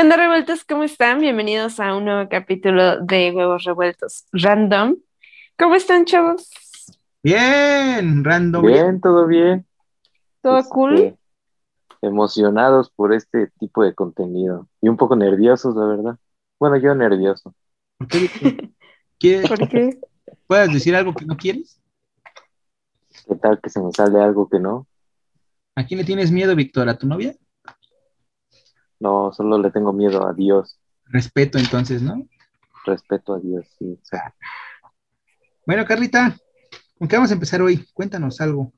¿Qué onda, revueltos? ¿Cómo están? Bienvenidos a un nuevo capítulo de Huevos Revueltos Random. ¿Cómo están, chavos? Bien, random. Bien, todo bien. ¿Todo Este, cool? Emocionados por este tipo de contenido y un poco nerviosos, la verdad. Bueno, yo nervioso. ¿Por qué? ¿Quieres- ¿Por qué? ¿Puedes decir algo que no quieres? ¿Qué tal que se me sale algo que no? ¿A quién le tienes miedo, Víctor? ¿A tu novia? No, solo le tengo miedo a Dios, Respeto, entonces, ¿no? respeto a Dios, sí. o sea, Bueno, Carlita, ¿con qué vamos a empezar hoy? Cuéntanos algo.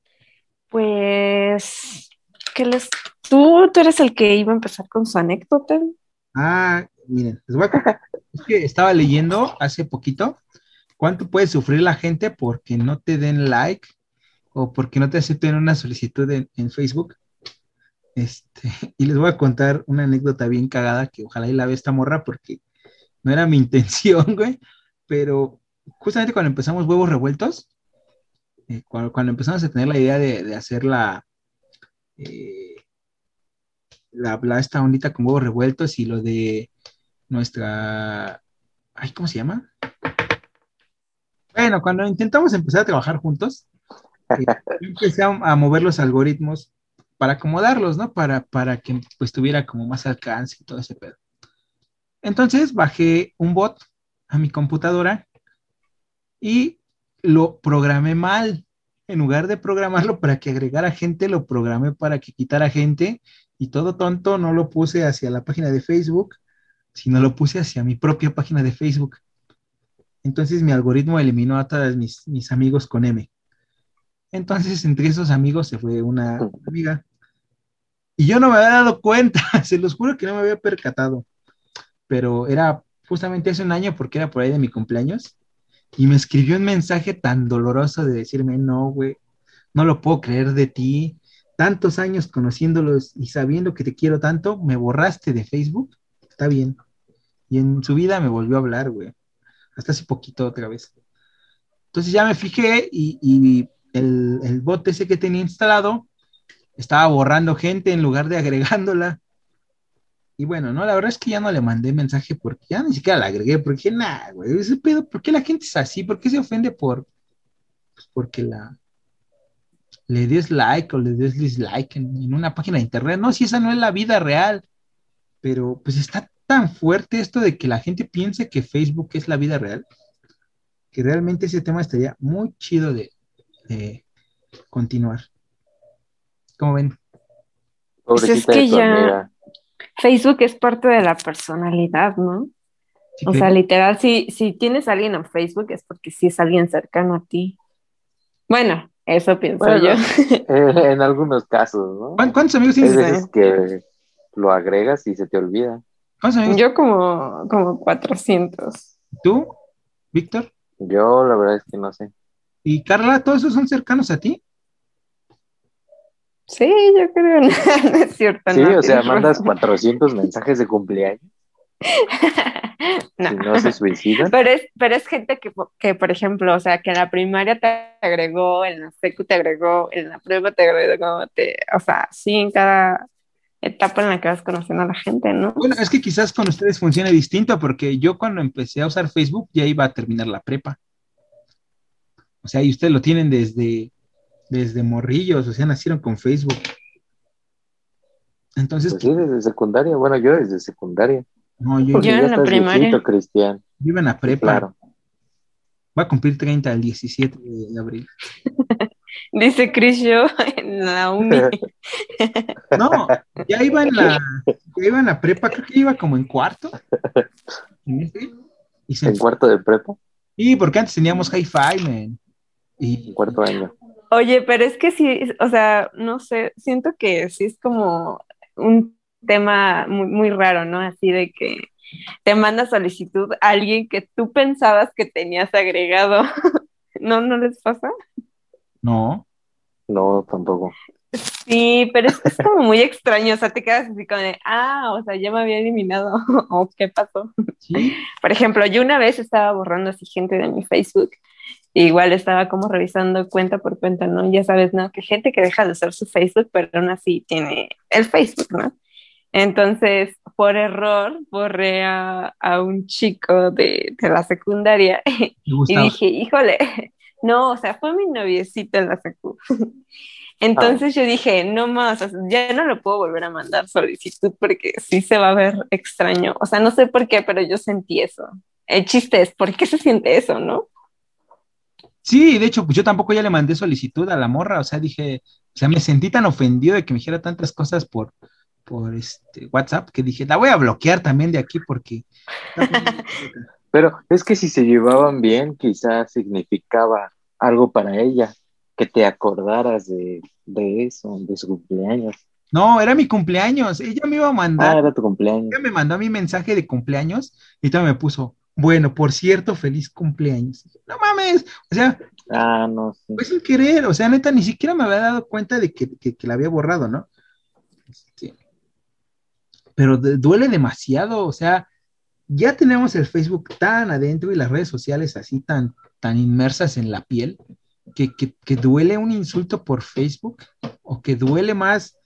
Pues, ¿qué les... ¿Tú, tú eres el que iba a empezar con su anécdota? Ah, miren, les voy a contar. Es que estaba leyendo hace poquito cuánto puede sufrir la gente porque no te den like o porque no te acepten una solicitud en, en Facebook. Este, y les voy a contar una anécdota bien cagada que ojalá y la vea esta morra porque no era mi intención, güey. Pero justamente cuando empezamos Huevos Revueltos, eh, cuando, empezamos a tener la idea de, de hacer la, eh, la, la- esta ondita con huevos revueltos y lo de nuestra, ay, ¿cómo se llama? Bueno, cuando intentamos empezar a trabajar juntos, eh, empecé a mover los algoritmos para acomodarlos, ¿no? Para, para que pues tuviera como más alcance y todo ese pedo. Entonces bajé un bot a mi computadora y lo programé mal. En lugar de programarlo para que agregara gente, lo programé para que quitara gente y todo tonto no lo puse hacia la página de Facebook, sino lo puse hacia mi propia página de Facebook. Entonces mi algoritmo eliminó a todos mis, mis amigos con M. Entonces entre esos amigos se fue una amiga. Y yo no me había dado cuenta, se los juro que no me había percatado. Pero era justamente hace un año porque era por ahí de mi cumpleaños. Y me escribió un mensaje tan doloroso de decirme, no, güey, no lo puedo creer de ti. Tantos años conociéndolos y sabiendo que te quiero tanto, me borraste de Facebook. Está bien. Y en su vida me volvió a hablar, güey. Hasta hace poquito otra vez. Entonces ya me fijé y, el, el bot ese que tenía instalado estaba borrando gente en lugar de agregándola. Y bueno, no, la verdad es que ya no le mandé mensaje porque ya ni siquiera la agregué, porque nada, güey, ese pedo, ¿por qué la gente es así? ¿Por qué se ofende por, pues porque la, le des like o le des dislike en, una página de internet? No, si esa no es la vida real, pero pues está tan fuerte esto de que la gente piense que Facebook es la vida real, que realmente ese tema estaría muy chido de continuar. ¿Cómo ven? Pues es que ya- amiga. Facebook es parte de la personalidad, ¿no? ¿Sí O sea, literal, si, si tienes a alguien en Facebook es porque sí es alguien cercano a ti. Bueno, eso pienso Bueno, yo. Eh, en algunos casos, ¿no? ¿Cuán- ¿Cuántos amigos Hay tienes? veces que lo agregas y se te olvida. ¿Cuántos amigos Yo como, como 400. tú, Víctor? Yo la verdad es que no sé. ¿Y Carla? ¿Todos esos son cercanos a ti? Sí, yo creo, no, no es cierto. Sí, no, o sea, mandas razón. 400 mensajes de cumpleaños No. si no se suicidan. Pero es, pero es gente que, que, por ejemplo, o sea, que en la primaria te agregó, en la secu te agregó, en la prueba te agregó, te, o sea, sí, en cada etapa en la que vas conociendo a la gente, ¿no? Bueno, es que quizás con ustedes funcione distinto, porque yo cuando empecé a usar Facebook ya iba a terminar la prepa. O sea, y ustedes lo tienen desde, desde morrillos, o sea, nacieron con Facebook. Entonces, Pues sí, desde secundaria. Bueno, yo desde secundaria. no, yo, Yo en la primaria. viejito, Cristian. yo iba en la prepa. Claro. Va a cumplir 30 el 17 de abril. Dice Chris yo en la uni. No, ya iba en la, ya iba en la prepa, creo que iba como en cuarto. ¿En, ¿En cuarto de prepa? Sí, porque antes teníamos hi-fi, man. Y... cuarto año. Oye, pero es que sí, o sea, no sé, siento que sí es como un tema muy, muy raro, ¿no? Así de que te manda solicitud a alguien que tú pensabas que tenías agregado. ¿No, no les pasa? No. No, tampoco. Sí, pero es, como muy extraño, o sea, te quedas así como de, ah, o sea, ya me había eliminado, o qué pasó. Por ejemplo, yo una vez estaba borrando así gente de mi Facebook, igual estaba como revisando cuenta por cuenta, ¿no? Ya sabes, ¿no? Que gente que deja de usar su Facebook, pero aún así tiene el Facebook, ¿no? Entonces, por error, borré a, un chico de, la secundaria y dije, híjole, no, o sea, fue mi noviecita en la secu. Entonces yo dije, no más, ya no lo puedo volver a mandar solicitud porque sí se va a ver extraño. O sea, no sé por qué, pero yo sentí eso. El chiste es, ¿por qué se siente eso, no? Sí, de hecho, pues yo tampoco ya le mandé solicitud a la morra, o sea, dije, o sea, me sentí tan ofendido de que me dijera tantas cosas por, por este WhatsApp que dije, la voy a bloquear también de aquí porque... Pero es que si se llevaban bien, quizás significaba algo para ella que te acordaras de, eso, de su cumpleaños. No, era mi cumpleaños. Ella me iba a mandar. Ah, era tu cumpleaños. Ella me mandó mi mensaje de cumpleaños y también me puso, bueno, por cierto, feliz cumpleaños. No mames, o sea. Ah, no. Sí. Pues sin querer, o sea, neta, ni siquiera me había dado cuenta de que, la había borrado, ¿no? Este, pero duele demasiado, o sea, ya tenemos el Facebook tan adentro y las redes sociales así tan, tan inmersas en la piel que, duele un insulto por Facebook o que duele más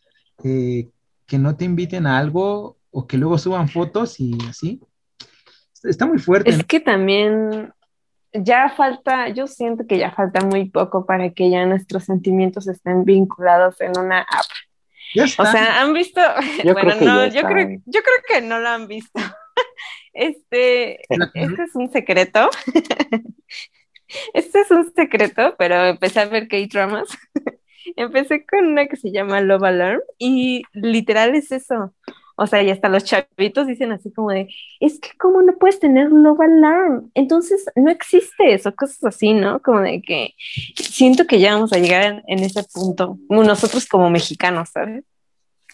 eh, que no te inviten a algo o que luego suban fotos y así. Está muy fuerte. Es que también ya falta, yo siento que ya falta muy poco para que ya nuestros sentimientos estén vinculados en una app. O sea, han visto, bueno, no, yo creo, yo creo que no lo han visto. Este, este es un secreto. Este es un secreto, pero empecé a ver K-dramas. empecé con una que se llama Love Alarm y literal es eso. O sea, y hasta los chavitos dicen así como de, es que cómo no puedes tener Love Alarm, entonces no existe eso, cosas así, ¿no? Como de que siento que ya vamos a llegar en, ese punto, nosotros como mexicanos, ¿sabes?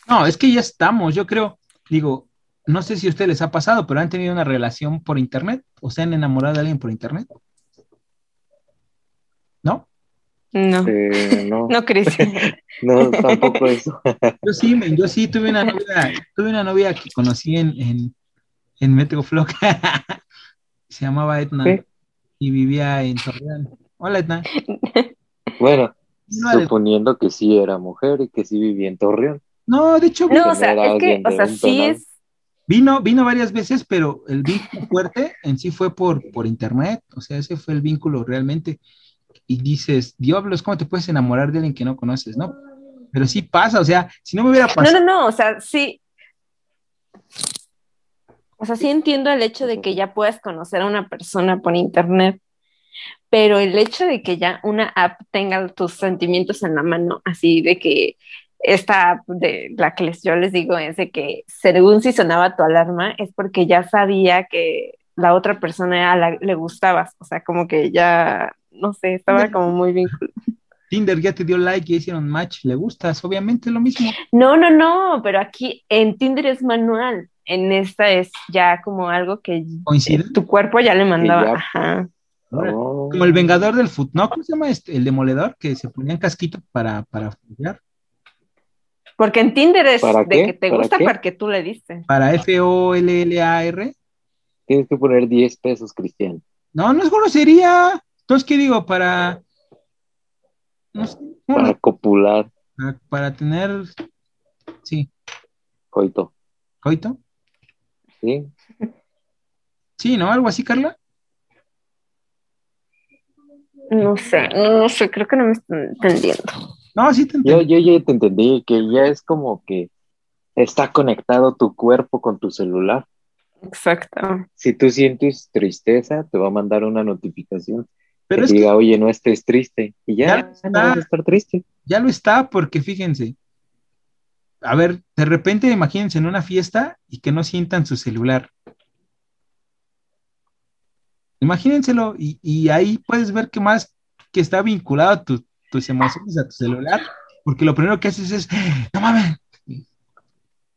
No, es que ya estamos, yo creo, digo, no sé si a ustedes les ha pasado, pero han tenido una relación por internet o se han enamorado de alguien por internet. ¿No? No. Eh, no. no, Cris. no, tampoco eso. yo sí, yo sí tuve una novia, tuve una novia que conocí en, en, en Se llamaba Etna y vivía en Torreón. Hola, Etna. Bueno, suponiendo que sí era mujer y que sí vivía en Torreón. No, de hecho, no, o sea, es que, o sea, sí es. Vino, vino varias veces, pero el vínculo fuerte en sí fue por, por internet, o sea, ese fue el vínculo realmente y dices, diablos, ¿cómo te puedes enamorar de alguien que no conoces, no? Pero sí pasa, o sea, si no me hubiera pasado. No, no, no, o sea, sí. O sea, sí entiendo el hecho de que ya puedas conocer a una persona por internet, pero el hecho de que ya una app tenga tus sentimientos en la mano, así de que esta app de la que les, yo les digo es de que según si sonaba tu alarma, es porque ya sabía que la otra persona le gustabas, o sea, como que ya no sé, estaba como muy vinculado. Tinder ya te dio like y hicieron match, le gustas, obviamente lo mismo. No, no, no, pero aquí en Tinder es manual, en esta es ya como algo que tu cuerpo ya le mandaba. Ajá. Oh. Como el vengador del fútbol, ¿no? ¿Cómo se llama este? El demoledor, que se ponían casquito para, para Porque en Tinder es de que te gusta porque tú le diste. Para F-O-L-L-A-R. Tienes que poner 10 pesos, Cristian. No, no es grosería. Entonces, ¿qué digo? Para. para copular. Para, tener. Sí. Coito. ¿Coito? Sí. Sí, ¿no? ¿Algo así, Carla? No sé, no sé, creo que no me estoy entendiendo. No, sí te entiendo. Yo, yo ya te entendí, que ya es como que está conectado tu cuerpo con tu celular. Exacto. Si tú sientes tristeza, te va a mandar una notificación Pero que diga, oye, no estés triste. Y ya, ya no vas a estar triste. Ya lo está, porque fíjense. A ver, de repente imagínense en una fiesta y que no sientan su celular. Imagínenselo, y, y ahí puedes ver que más que está vinculado a tus emociones a tu celular, porque lo primero que haces es, no mames.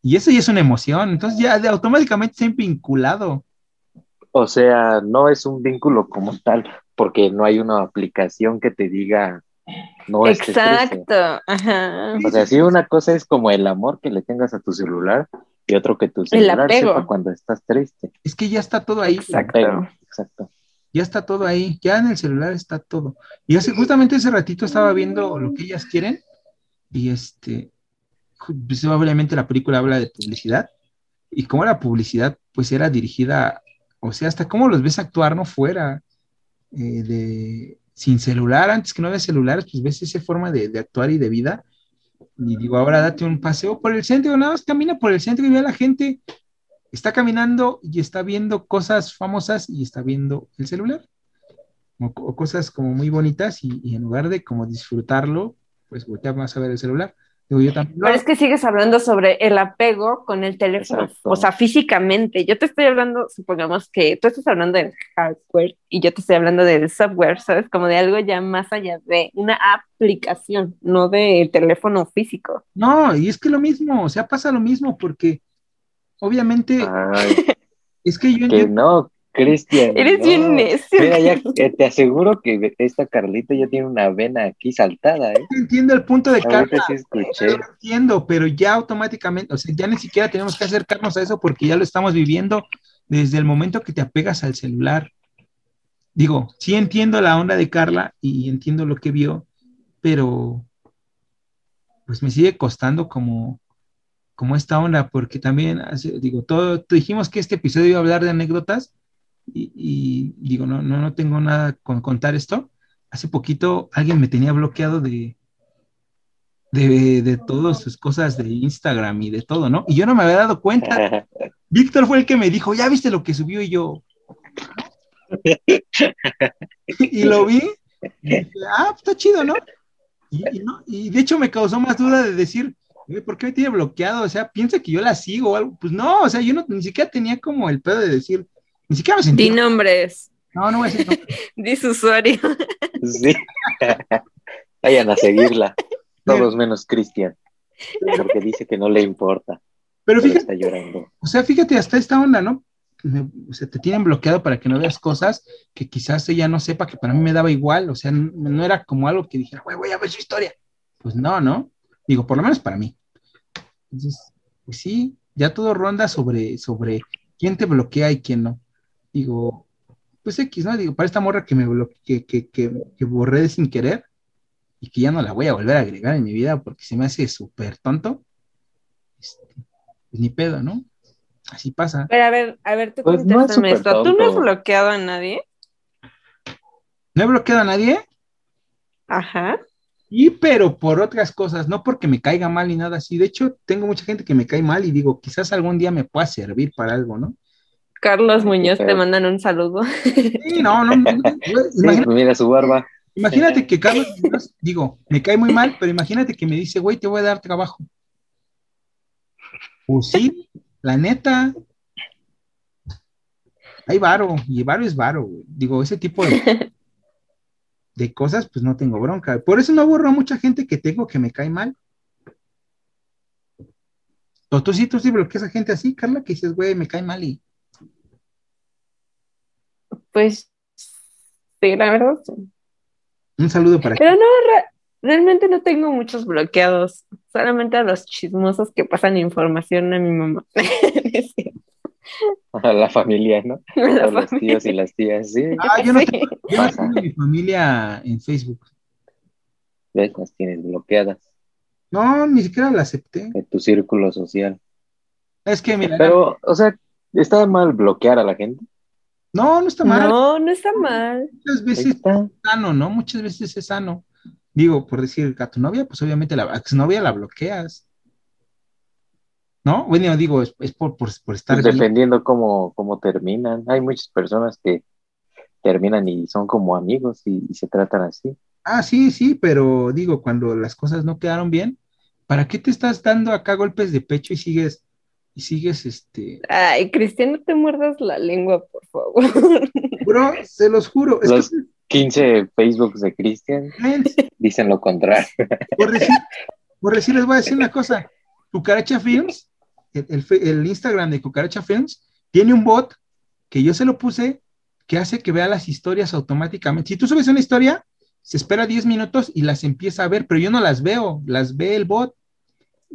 Y eso ya es una emoción, entonces ya automáticamente está vinculado. O sea, no es un vínculo como tal, porque no hay una aplicación que te diga no Exacto. Ajá. O sea, sí, una cosa es como el amor que le tengas a tu celular y otro que tu celular sepa cuando estás triste. Es que ya está todo ahí. Exacto. Exacto. Ya está todo ahí, ya en el celular está todo. Y hace, justamente ese ratito estaba viendo lo que ellas quieren y este, pues obviamente la película habla de publicidad y cómo la publicidad pues era dirigida, o sea, hasta cómo los ves actuar no fuera eh, de sin celular, antes que no había celulares, pues ves esa forma de, actuar y de vida. Y digo, ahora date un paseo por el centro, nada más camina por el centro y ve a la gente, está caminando y está viendo cosas famosas y está viendo el celular. O, cosas como muy bonitas y, en lugar de como disfrutarlo, pues voltea más a ver el celular. Pero es que sigues hablando sobre el apego con el teléfono, o sea, físicamente. Yo te estoy hablando, supongamos que tú estás hablando del hardware y yo te estoy hablando del software, ¿sabes? Como de algo ya más allá de una aplicación, no de teléfono físico. No, y es que lo mismo, o sea, pasa lo mismo porque obviamente es que yo... Que no, Cristian. Eres bien necio. Mira, ya, te aseguro que esta Carlita ya tiene una vena aquí saltada, ¿eh? Entiendo el punto de Carla. Sí entiendo, pero ya automáticamente, o sea, ya ni siquiera tenemos que acercarnos a eso porque ya lo estamos viviendo desde el momento que te apegas al celular. Digo, sí entiendo la onda de Carla y entiendo lo que vio, pero pues me sigue costando como, como esta onda, porque también, digo, todo, dijimos que este episodio iba a hablar de anécdotas, y, digo, no, no, no tengo nada con contar esto. Hace poquito alguien me tenía bloqueado de, de, de todas sus cosas de Instagram y de todo, ¿no? Y yo no me había dado cuenta. Víctor fue el que me dijo, ¿ya viste lo que subió? Y yo, y lo vi, y dije, ah, pues está chido, ¿no? Y, ¿no? y, de hecho me causó más duda de decir, ¿por qué me tiene bloqueado? O sea, piensa que yo la sigo o algo. Pues no, o sea, yo no, ni siquiera tenía como el pedo de decir, ni siquiera me sentí. Di nombres. No, no voy a decir Di su usuario. Sí. Vayan a seguirla. Todos menos Cristian. Porque dice que no le importa. Pero fíjate. Está llorando. O sea, fíjate, hasta esta onda, ¿no? o sea, te tienen bloqueado para que no veas cosas que quizás ella no sepa que para mí me daba igual. O sea, no, era como algo que dijera, güey, voy a ver su historia. Pues no, ¿no? Digo, por lo menos para mí. Entonces, pues sí, ya todo ronda sobre, sobre quién te bloquea y quién no digo, pues X, ¿no? Digo, para esta morra que me que, que, que, borré sin querer y que ya no la voy a volver a agregar en mi vida porque se me hace súper tonto, este, pues ni pedo, ¿no? Así pasa. Pero a ver, a ver, tú pues esto. ¿Tú no has bloqueado a nadie? ¿No he bloqueado a nadie? Ajá. Y pero por otras cosas, no porque me caiga mal ni nada así. De hecho, tengo mucha gente que me cae mal y digo, quizás algún día me pueda servir para algo, ¿no? Carlos Muñoz te mandan un saludo. Sí, no, no, no. mira su barba. Imagínate que Carlos Muñoz, digo, me cae muy mal, pero imagínate que me dice, güey, te voy a dar trabajo. Pues sí, la neta. Hay varo, y varo es varo, güey. Digo, ese tipo de, de cosas, pues no tengo bronca. Por eso no borro a mucha gente que tengo que me cae mal. O tú sí, tú sí bloqueas a gente así, Carla, que dices, güey, me cae mal y pues sí, la verdad. Un saludo para Pero no, realmente no tengo muchos bloqueados, solamente a los chismosos que pasan información a mi mamá. a la familia, ¿no? A, los tíos y las tías, sí. Ah, yo no tengo, mi familia en Facebook. ¿Ves? Las tienes bloqueadas. No, ni siquiera la acepté. En tu círculo social. Es que mira. Pero, o sea, ¿está mal bloquear a la gente? No, no está mal. No, no está mal. Muchas veces es sano, ¿no? Muchas veces es sano. Digo, por decir a tu novia, pues obviamente la exnovia la bloqueas. ¿No? Bueno, digo, es, por, por, estar. Pues dependiendo cómo, cómo terminan. Hay muchas personas que terminan y son como amigos y, se tratan así. Ah, sí, sí, pero digo, cuando las cosas no quedaron bien, ¿para qué te estás dando acá golpes de pecho y sigues, y sigues este. Ay, Cristian, no te muerdas la lengua, por favor. Bro, se los juro. Los 15 Facebooks de Cristian dicen lo contrario. Por decir, por decir, les voy a decir una cosa. Cucaracha Films, el, el Instagram de Cucaracha Films, tiene un bot que yo se lo puse que hace que vea las historias automáticamente. Si tú subes una historia, se espera 10 minutos y las empieza a ver, pero yo no las veo, las ve el bot.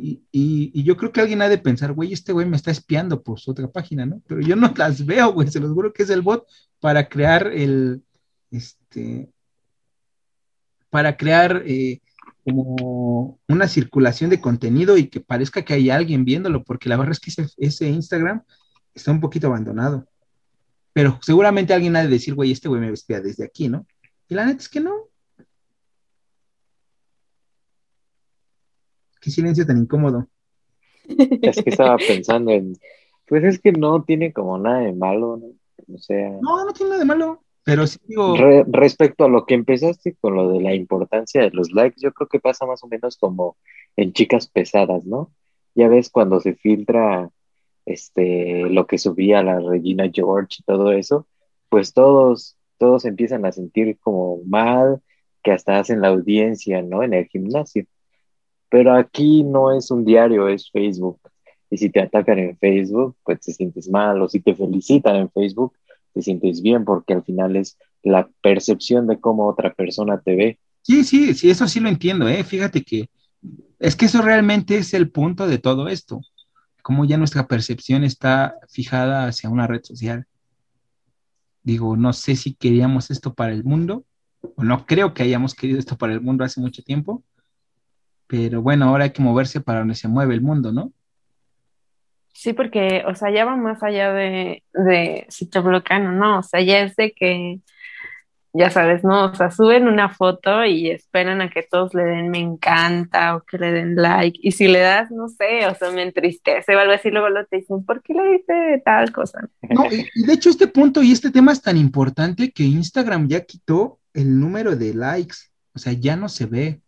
Y, yo creo que alguien ha de pensar, güey, este güey me está espiando por su otra página, ¿no? Pero yo no las veo, güey, se los juro que es el bot para crear el, este, para crear eh, como una circulación de contenido y que parezca que hay alguien viéndolo, porque la verdad es que ese Instagram está un poquito abandonado. Pero seguramente alguien ha de decir, güey, este güey me vestía desde aquí, ¿no? Y la neta es que no. Qué silencio tan incómodo. Es que estaba pensando en, pues es que no tiene como nada de malo, ¿no? O sea. No, no tiene nada de malo. Pero sí digo. respecto a lo que empezaste con lo de la importancia de los likes, yo creo que pasa más o menos como en chicas pesadas, ¿no? Ya ves cuando se filtra este, lo que subía la Regina George y todo eso, pues todos, todos empiezan a sentir como mal, que hasta hacen la audiencia, ¿no? En el gimnasio. Pero aquí no es un diario, es Facebook. Y si te atacan en Facebook, pues te sientes mal, o si te felicitan en Facebook, te sientes bien, porque al final es la percepción de cómo otra persona te ve. Sí, sí, sí, eso sí lo entiendo, ¿eh? Fíjate que es que eso realmente es el punto de todo esto cómo ya nuestra percepción está fijada hacia una red social. Digo, no sé si queríamos esto para el mundo, o no creo que hayamos querido esto para el mundo hace mucho tiempo, pero bueno, ahora hay que moverse para donde se mueve el mundo, ¿no? Sí, porque, o sea, ya va más allá de, de si te bloquean o no, o sea, ya es de que ya sabes, ¿no? O sea, suben una foto y esperan a que todos le den me encanta o que le den like. Y si le das, no sé, o sea, me entristece o algo así, luego lo te dicen, ¿por qué le dice tal cosa? No, y de hecho este punto y este tema es tan importante que Instagram ya quitó el número de likes. O sea, ya no se ve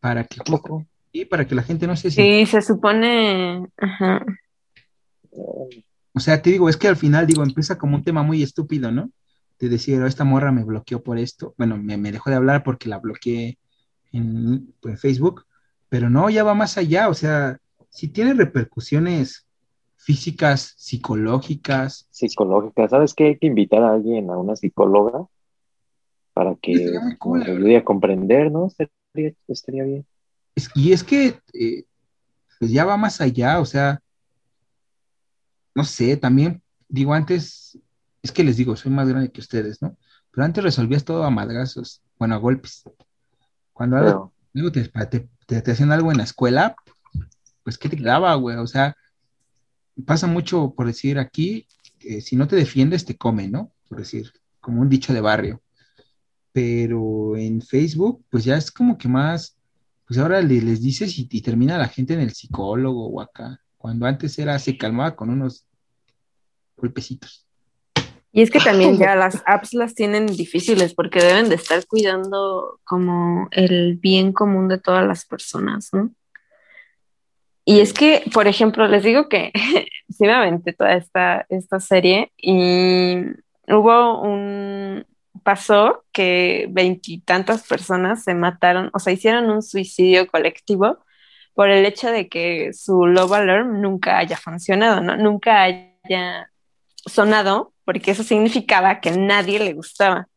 para que y para que la gente no se Sí, se supone, ajá. O sea, te digo, es que al final digo, empieza como un tema muy estúpido, ¿no? de decir, oh, esta morra me bloqueó por esto. Bueno, me, dejó de hablar porque la bloqueé en, Facebook, pero no, ya va más allá. O sea, si tiene repercusiones físicas, psicológicas. Psicológicas, ¿sabes qué? Hay que invitar a alguien, a una psicóloga, para que me ayude a comprender, ¿no? Estaría, bien. y es que, eh, pues ya va más allá, o sea, no sé, también, digo, antes es que les digo, soy más grande que ustedes, ¿no? Pero antes resolvías todo a madrazos, bueno, a golpes. Cuando algo, te, te, hacían algo en la escuela, pues ¿qué te quedaba, güey? O sea, pasa mucho por decir aquí, si no te defiendes, te come, ¿no? Por decir, como un dicho de barrio. Pero en Facebook, pues ya es como que más, pues ahora les dices y, y termina la gente en el psicólogo o acá. Cuando antes era, se calmaba con unos golpecitos. Y es que también ya las apps las tienen difíciles porque deben de estar cuidando como el bien común de todas las personas, ¿no? Y es que, por ejemplo, les digo que sí me aventé toda esta, esta serie y hubo un, pasó que veintitantas personas se mataron, o sea, hicieron un suicidio colectivo por el hecho de que su Love Alarm nunca haya funcionado, ¿no? Nunca haya sonado porque eso significaba que nadie le gustaba.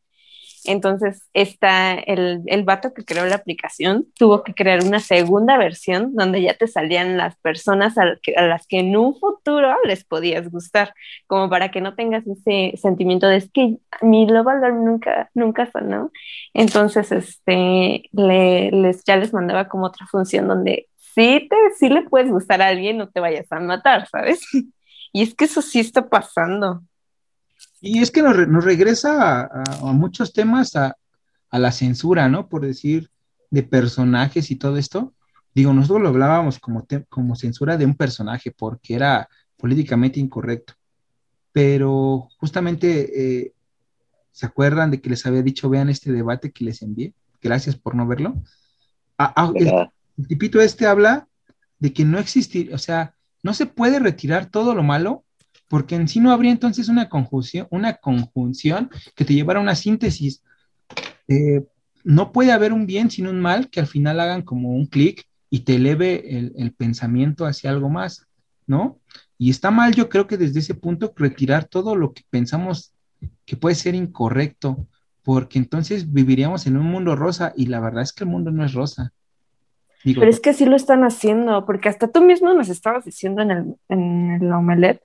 Entonces, está el, el vato que creó la aplicación tuvo que crear una segunda versión donde ya te salían las personas a, las que en un futuro les podías gustar, como para que no tengas ese sentimiento de es que mi Love Alarm nunca, nunca sonó. Entonces, este, le, les, ya les mandaba como otra función donde sí, te, sí le puedes gustar a alguien, no te vayas a matar, ¿sabes? Y es que eso sí está pasando. Y es que nos, regresa a, muchos temas, a, la censura, ¿no? Por decir, de personajes y todo esto. Digo, nosotros lo hablábamos como, como censura de un personaje porque era políticamente incorrecto. Pero justamente eh, ¿Se acuerdan de que les había dicho, vean este debate que les envié? Gracias por no verlo. Ah, ah, el, tipito este habla de que no existe, o sea, no se puede retirar todo lo malo porque en sí no habría entonces una conjunción, una conjunción que te llevara a una síntesis. Eh, no puede haber un bien sin un mal que al final hagan como un clic y te eleve el, pensamiento hacia algo más, ¿no? Y está mal, yo creo que desde ese punto retirar todo lo que pensamos que puede ser incorrecto, porque entonces viviríamos en un mundo rosa y la verdad es que el mundo no es rosa. Pero es que sí lo están haciendo, porque hasta tú mismo nos estabas diciendo en el, en el omelette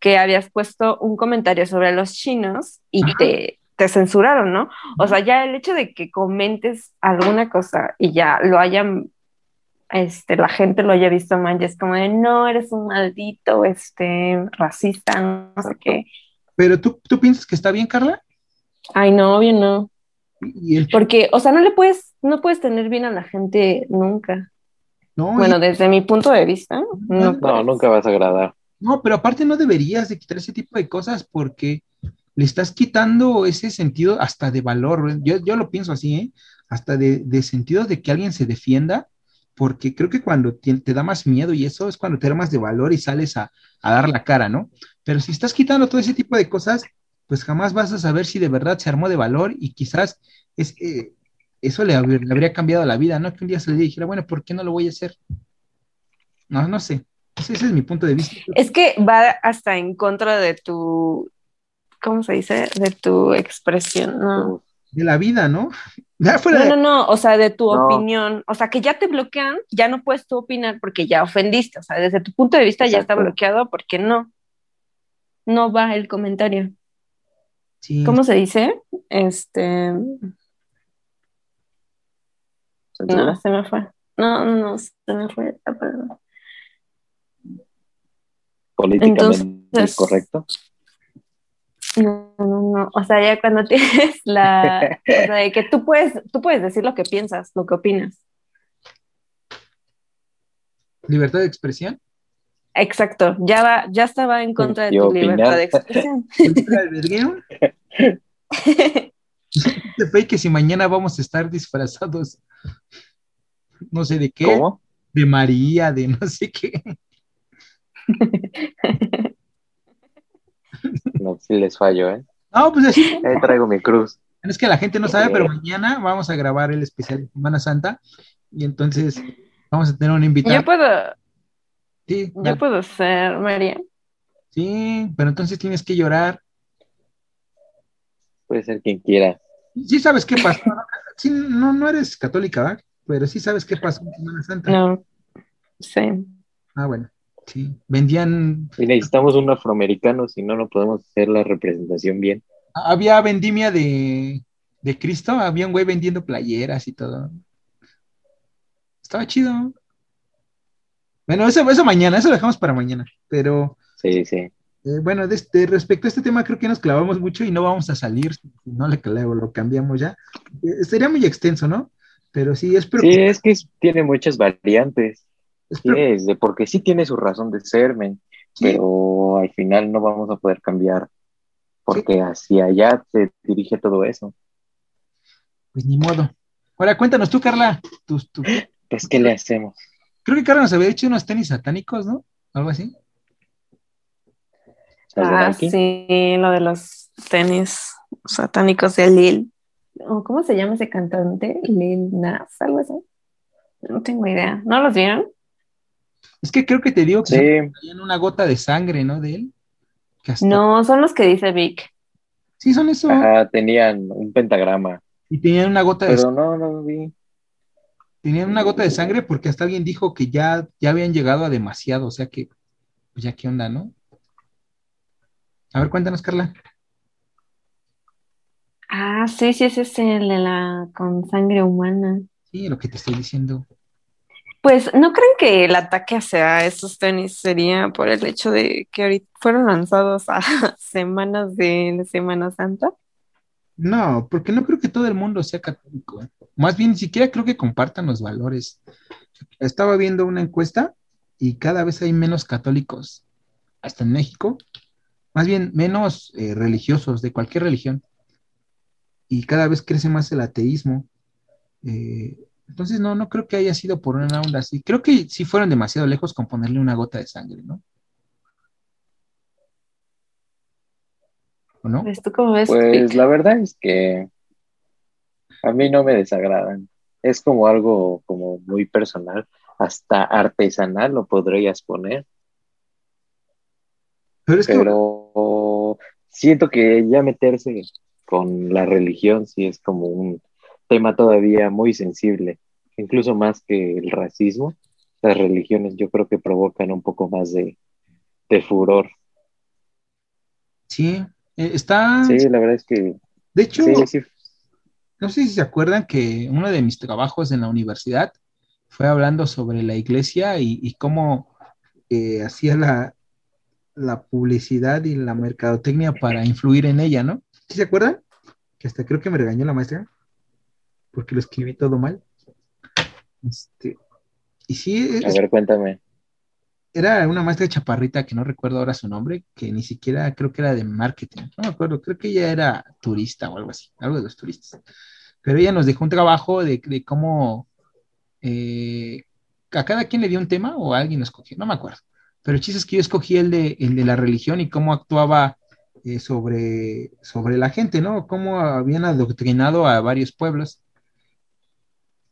que habías puesto un comentario sobre los chinos y te, te, censuraron, ¿no? O sea, ya el hecho de que comentes alguna cosa y ya lo hayan, este, la gente lo haya visto mal, ya es como de, no, eres un maldito, este, racista, no sé qué. Pero tú, tú piensas que está bien, Carla? Ay, no, obvio no. Porque, o sea, no le puedes, no puedes tener bien a la gente nunca. No, bueno, desde mi punto de vista, no, no nunca vas a agradar. No, pero aparte no deberías de quitar ese tipo de cosas porque le estás quitando ese sentido hasta de valor. Yo, yo lo pienso así, ¿eh? Hasta de, de, sentido de que alguien se defienda, porque creo que cuando te, te, da más miedo y eso es cuando te da más de valor y sales a, a dar la cara, ¿no? Pero si estás quitando todo ese tipo de cosas, pues jamás vas a saber si de verdad se armó de valor y quizás es, eh, eso le, habría cambiado la vida, ¿no? Que un día se le dijera, bueno, ¿por qué no lo voy a hacer? No, no sé. Ese, es mi punto de vista. Es que va hasta en contra de tu, ¿cómo se dice? De tu expresión, ¿no? De la vida, ¿no? no, no, no, o sea, de tu opinión. O sea, que ya te bloquean, ya no puedes tú opinar porque ya ofendiste. O sea, desde tu punto de vista ya está bloqueado porque no. No va el comentario. ¿Cómo se dice? Este. No, se me fue. No, no, se me fue. Perdón. Políticamente correcto. No, no, no. O sea, ya cuando tienes la. o sea, de que tú puedes, tú puedes decir lo que piensas, lo que opinas. ¿Libertad de expresión? Exacto, ya va, ya estaba en contra de tu libertad de expresión. que si mañana vamos a estar disfrazados, no sé de qué, ¿Cómo? de María, de no sé qué. No, si les fallo, ¿eh? No, pues así. Ahí traigo mi cruz. Es que la gente no sabe, pero mañana vamos a grabar el especial de Semana Santa y entonces vamos a tener un invitado. Yo puedo, yo puedo ser María. Sí, pero entonces tienes que llorar. Puede ser quien quiera. Sí sabes qué pasó. sí, no, no eres católica, ¿verdad? Pero sí sabes qué pasó en Semana Santa. No, sí. Ah, bueno. Sí, vendían. Y necesitamos un afroamericano, si no, no podemos hacer la representación bien. Había vendimia de, de Cristo, había un güey vendiendo playeras y todo. Estaba chido. Bueno, eso, eso mañana, eso lo dejamos para mañana, pero... Sí, sí. Eh, bueno, de este, respecto a este tema creo que nos clavamos mucho y no vamos a salir, no le clavo, lo cambiamos ya. Eh, sería muy extenso, ¿no? Pero sí, es Sí, es que tiene muchas variantes. Sí, es de, porque sí tiene su razón de ser, pero al final no vamos a poder cambiar porque hacia allá se dirige todo eso. Pues ni modo. Ahora cuéntanos tú, Carla. Pues, ¿qué le hacemos? Creo que Carlos había hecho unos tenis satánicos, ¿no? Algo así. Ah, sí, lo de los tenis satánicos de Lil. ¿Cómo se llama ese cantante? Lil Nas, algo así. No tengo idea. ¿No los vieron? Es que creo que te digo que sí. una gota de sangre, ¿no? De él. No, son los que dice Vic. Sí, son esos. Ajá, tenían un pentagrama. Y tenían una gota de sangre. Pero no, no lo vi. Tenían una gota de sangre porque hasta alguien dijo que ya, ya habían llegado a demasiado, o sea que, pues ya qué onda, ¿no? A ver, cuéntanos, Carla. Ah, sí, sí, ese es el de la con sangre humana. Sí, lo que te estoy diciendo. Pues, ¿no creen que el ataque hacia esos tenis sería por el hecho de que ahorita fueron lanzados a semanas de Semana Santa? No, porque no creo que todo el mundo sea católico. ¿eh? Más bien, ni siquiera creo que compartan los valores. Estaba viendo una encuesta y cada vez hay menos católicos, hasta en México, más bien menos eh, religiosos de cualquier religión. y cada vez crece más el ateísmo. Eh, entonces, no, no creo que haya sido por una onda así. Creo que sí fueron demasiado lejos con ponerle una gota de sangre, ¿no? ¿O no? cómo ves? Pues la verdad es que a mí no me desagradan. Es como algo como muy personal, hasta artesanal lo podrías poner. Pero, siento que ya meterse con la religión sí es como un tema todavía muy sensible, incluso más que el racismo. Las religiones yo creo que provocan un poco más de, furor. Sí, eh, está. Sí, la verdad es que. De hecho, no sé si se acuerdan que uno de mis trabajos en la universidad fue hablando sobre la iglesia y, cómo eh, hacía la, la publicidad y la mercadotecnia para influir en ella, ¿no? ¿Sí se acuerdan? Que hasta creo que me regañó la maestra porque lo escribí todo mal. Este, y sí. A ver, cuéntame. Era una maestra chaparrita que no recuerdo ahora su nombre, que ni siquiera creo que era de marketing. No me acuerdo, creo que ella era turista o algo así, algo de los turistas. Pero ella nos dejó un trabajo de, cómo eh, a cada quien le dio un tema o alguien lo escogió, no me acuerdo. Pero el chiste es que yo escogí el de, el de la religión y cómo actuaba eh, sobre, sobre la gente, ¿no? Cómo habían adoctrinado a varios pueblos.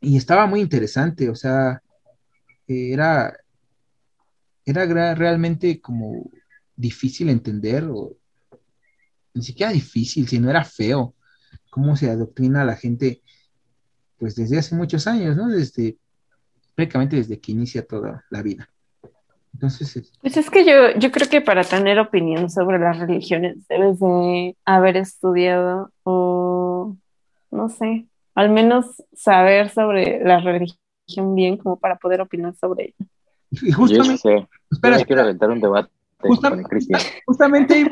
Y estaba muy interesante, o sea, era, era realmente como difícil entender, o ni siquiera difícil, sino era feo, cómo se adoctrina a la gente, pues desde hace muchos años, ¿no? Desde, prácticamente desde que inicia toda la vida. Entonces, pues es que yo, yo creo que para tener opinión sobre las religiones debes de haber estudiado o, no sé, al menos saber sobre la religión bien como para poder opinar sobre ella. Y justamente, espera, quiero aventar un debate Justamente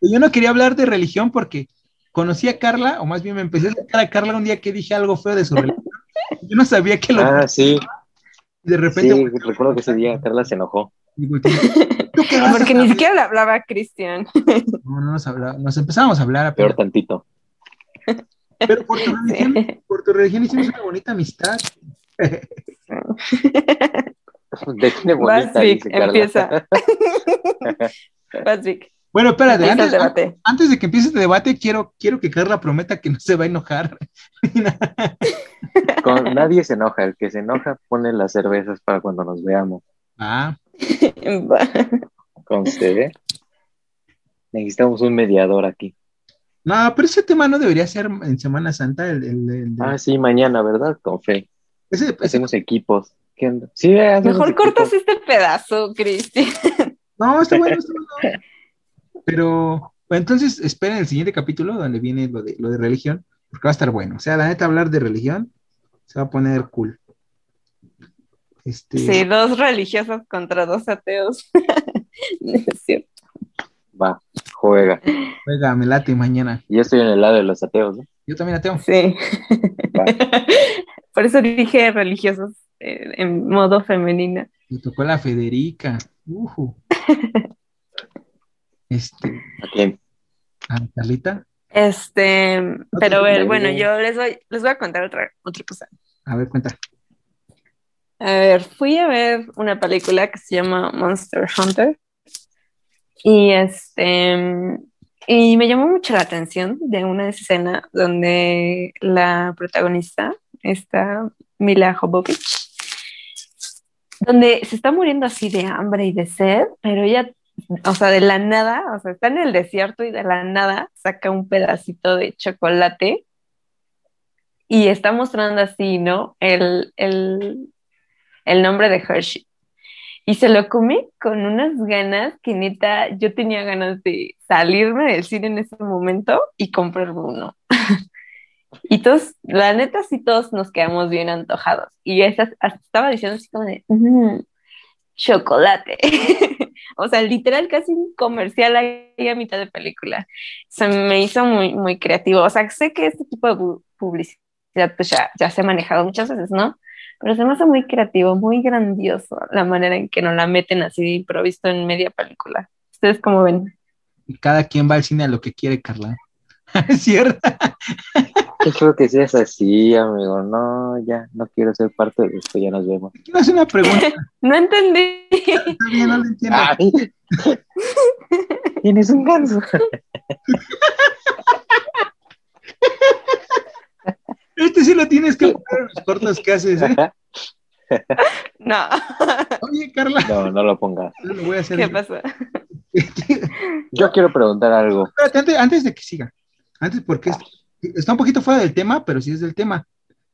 yo no quería hablar de religión porque conocí a Carla, o más bien me empecé a sacar a Carla un día que dije algo feo de su religión. Yo no sabía que lo. Ah, sí de repente. Sí, recuerdo que ese día Carla se enojó. Porque ni siquiera le hablaba a Cristian. No, no nos hablaba, nos empezamos a hablar. Peor tantito. Pero por tu religión, por tu religión hicimos una bonita amistad. Define bonita, Vic, empieza. Vas, Vic. Bueno, espérate, antes, antes, de que empiece este debate, quiero, quiero que Carla prometa que no se va a enojar. Con nadie se enoja, el que se enoja pone las cervezas para cuando nos veamos. Ah. Con usted, Necesitamos un mediador aquí. No, pero ese tema no debería ser en Semana Santa. El, Ah, sí, mañana, ¿verdad? Con fe. Hacemos equipos. Sí, Mejor cortas este pedazo, Cristian. No, está bueno, está bueno. Pero entonces esperen el siguiente capítulo donde viene lo de, lo de religión, porque va a estar bueno. O sea, la neta, hablar de religión se va a poner cool. Este... Sí, dos religiosos contra dos ateos. es cierto. Va, juega. Juega, me late mañana. Yo estoy en el lado de los ateos, ¿no? Yo también ateo. Sí. Por eso dije religiosos eh, en modo femenina. Me tocó la Federica. Uh Este, ¿A quién? ¿A Carlita? Este, pero bueno, yo les voy, les voy a contar otra, otra cosa. A ver, cuenta. A ver, fui a ver una película que se llama Monster Hunter. Y este, y me llamó mucho la atención de una escena donde la protagonista, esta Mila Jovovich, donde se está muriendo así de hambre y de sed, pero ella o sea, de la nada, o sea, está en el desierto y de la nada saca un pedacito de chocolate y está mostrando así, ¿no? El, el nombre de Hershey. Y se lo come con unas ganas que neta, yo tenía ganas de salirme del cine en ese momento y comprarme uno. y todos, la neta, sí todos nos quedamos bien antojados. Y esa, estaba diciendo así como de, chocolate. o sea, literal casi un comercial ahí a mitad de película. Se me hizo muy, muy creativo. O sea, sé que este tipo de publicidad pues ya, ya se ha manejado muchas veces, ¿no? Pero se me hace muy creativo, muy grandioso la manera en que nos la meten así de improviso en media película. ¿Ustedes cómo ven? Cada quien va al cine a lo que quiere, Carla. es cierto. Yo creo que sí es así, amigo. No, ya, no quiero ser parte de esto, ya nos vemos. Quiero hacer una pregunta. no entendí. Está bien, no lo entiendo. Ay. Tienes un ganso. Este sí lo tienes que poner en los cortos que haces, ¿eh? No. Oye, Carla. No, no lo pongas. lo voy a hacer. ¿Qué yo. pasa? Yo quiero preguntar algo. Espérate, antes, antes de que siga. Antes, porque es- está un poquito fuera del tema, pero sí es del tema.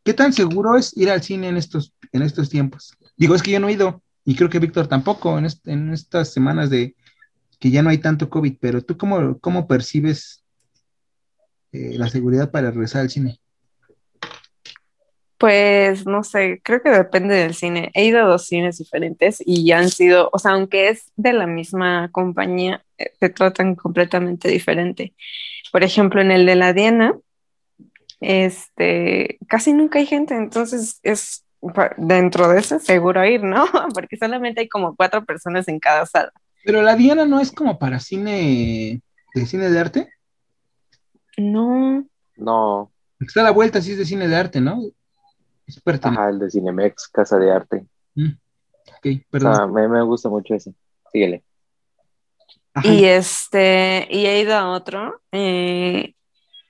¿Qué tan seguro es ir al cine en estos, en estos tiempos? Digo, es que yo no he ido, y creo que Víctor tampoco, en, est- en estas semanas de que ya no hay tanto COVID, pero tú cómo, cómo percibes eh, la seguridad para regresar al cine? Pues no sé, creo que depende del cine. He ido a dos cines diferentes y han sido, o sea, aunque es de la misma compañía, eh, te tratan completamente diferente. Por ejemplo, en el de la Diana, este, casi nunca hay gente, entonces es dentro de eso seguro ir, ¿no? Porque solamente hay como cuatro personas en cada sala. Pero la Diana no es como para cine, de cine de arte. No, No, Está a la vuelta, sí es de cine de arte, ¿no? Es ajá, el de Cinemex, Casa de Arte. Mm, ok, O perdón. sea, me, me gusta mucho ese. Síguele. Ajá. Y este, y he ido a otro, eh,